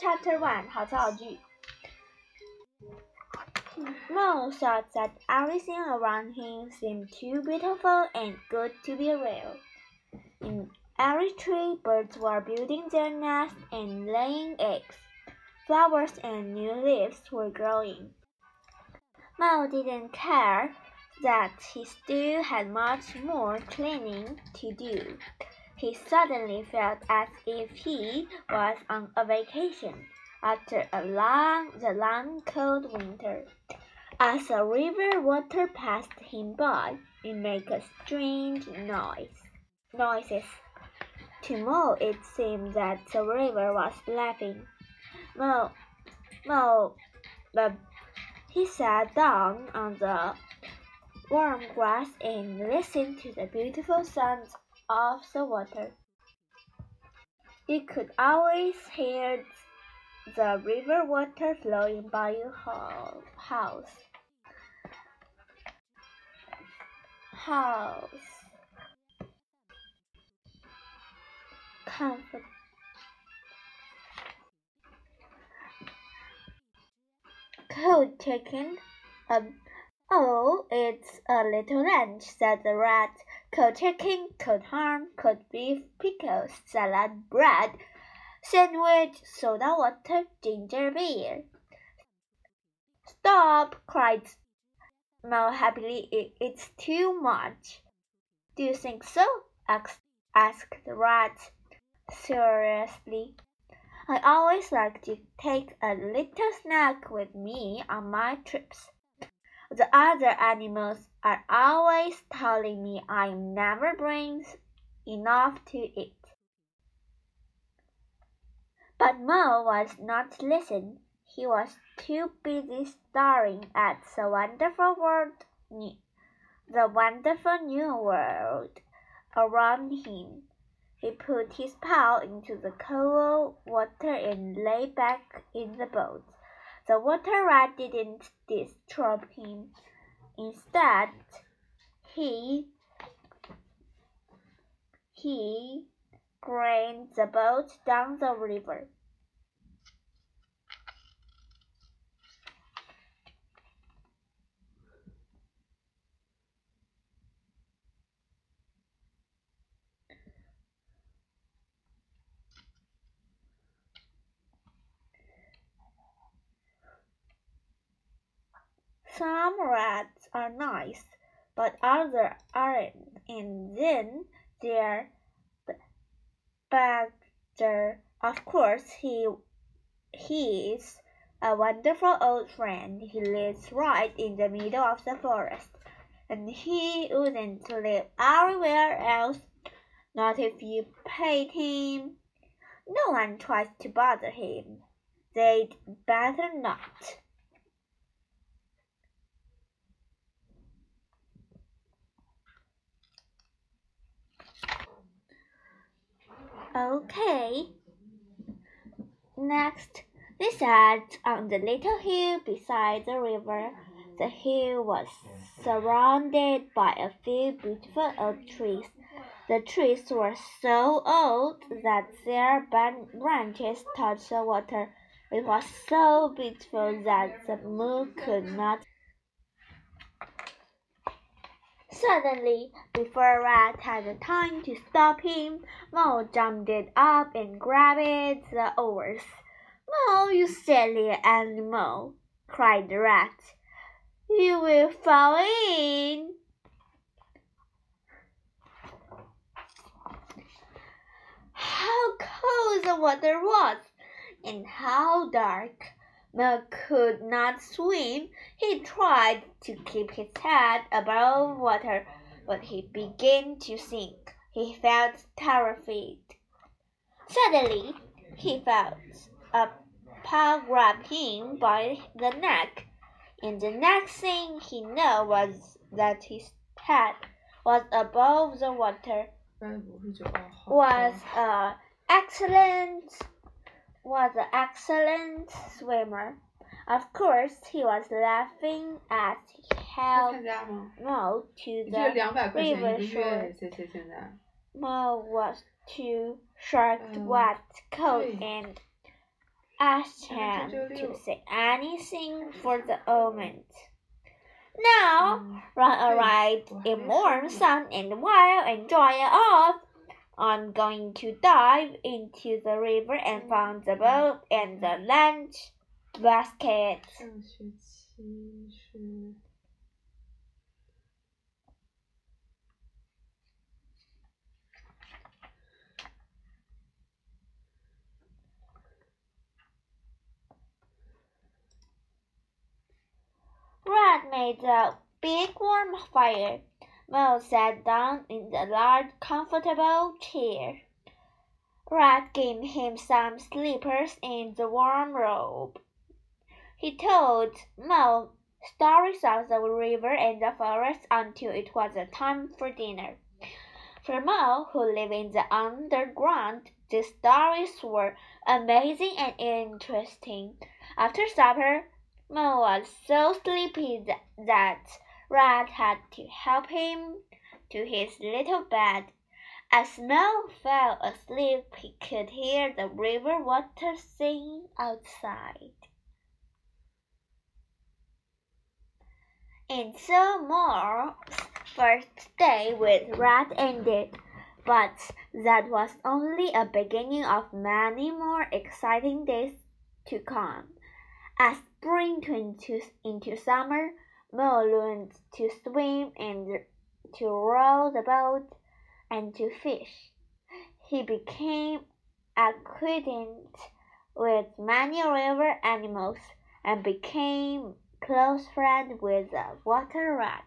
Chapter 1 How Zhao Mo thought that everything around him seemed too beautiful and good to be real. In every tree, birds were building their nests and laying eggs. Flowers and new leaves were growing. Mo didn't care that he still had much more cleaning to do. He suddenly felt as if he was on a vacation after a long, the long cold winter. As the river water passed him by, it made a strange noise, noises. To Mo, it seemed that the river was laughing. Mo, Mo, but he sat down on the warm grass and listened to the beautiful sounds of the water. You could always hear the river water flowing by your house. House. Comfort. Cold chicken. Um, oh, it's a little lunch, said the rat. Cold chicken, cold ham, cold beef, pickles, salad, bread, sandwich, soda water, ginger beer. Stop! cried Mo happily. It's too much. Do you think so? asked the rat seriously. I always like to take a little snack with me on my trips. The other animals are always telling me I never bring enough to eat. But Mo was not listening. He was too busy staring at the wonderful world, the wonderful new world around him. He put his paw into the cold water and lay back in the boat. The water rat didn't disturb him. Instead, he he grained the boat down the river. Some rats are nice, but others aren't, and then there's Badger. Of course, he he's a wonderful old friend. He lives right in the middle of the forest, and he wouldn't live anywhere else, not if you paid him. No one tries to bother him. They'd better not. Okay. Next, they sat on the little hill beside the river. The hill was surrounded by a few beautiful old trees. The trees were so old that their branches touched the water. It was so beautiful that the moon could not Suddenly, before Rat had time to stop him, Mo jumped up and grabbed the oars. Mo, you silly animal, cried the rat. You will fall in. How cold the water was, and how dark! Mo could not swim. He tried to keep his head above water, but he began to sink. He felt terrified. Suddenly, he felt a paw grab him by the neck, and the next thing he knew was that his head was above the water. Was an excellent was an excellent swimmer. Of course, he was laughing as he held Mo to the river shore. Mo was too short, wet, cold, and asked him to say anything for the moment. Now, Rat arrived in warm sun and while enjoying off, I'm going to dive into the river and find the boat and the lunch basket. 上学期是 Rat made a big warm fire. Mo sat down in the large comfortable chair. Rat gave him some slippers and the warm robe. He told Mo stories of the river and the forest until it was time for dinner. For Mo, who lived in the underground, the stories were amazing and interesting. After supper, Mo was so sleepy that Rat had to help him to his little bed. As Mo fell asleep, he could hear the river water singing outside. And so Mo's first day with Rat ended. But that was only a beginning of many more exciting days to come. As spring turned into summer, Mo learned to swim and to row the boat and to fish. He became acquainted with many river animals and became close friend with the water rat.